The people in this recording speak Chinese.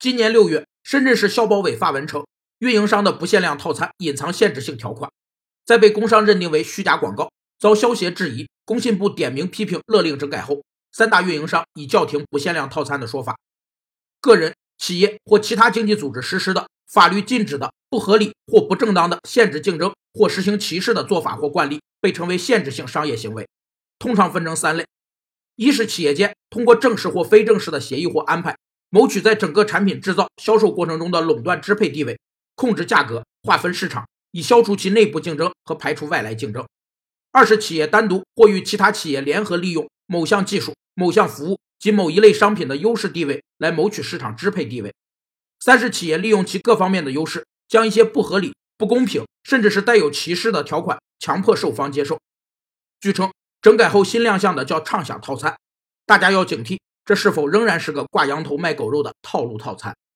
今年六月，深圳市消保委发文称，运营商的不限量套餐隐藏限制性条款，在被工商认定为虚假广告，遭消协质疑，工信部点名批评，勒令整改后，三大运营商已叫停不限量套餐的说法。个人、企业或其他经济组织实施的法律禁止的不合理或不正当的限制竞争或实行歧视的做法或惯例，被称为限制性商业行为，通常分成三类。一是企业间通过正式或非正式的协议或安排，谋取在整个产品制造、销售过程中的垄断支配地位，控制价格、划分市场，以消除其内部竞争和排除外来竞争；二是企业单独或与其他企业联合利用某项技术、某项服务及某一类商品的优势地位来谋取市场支配地位；三是企业利用其各方面的优势，将一些不合理、不公平，甚至是带有歧视的条款强迫受方接受。据称。整改后新亮相的叫畅享套餐，大家要警惕，这是否仍然是个挂羊头卖狗肉的套路套餐？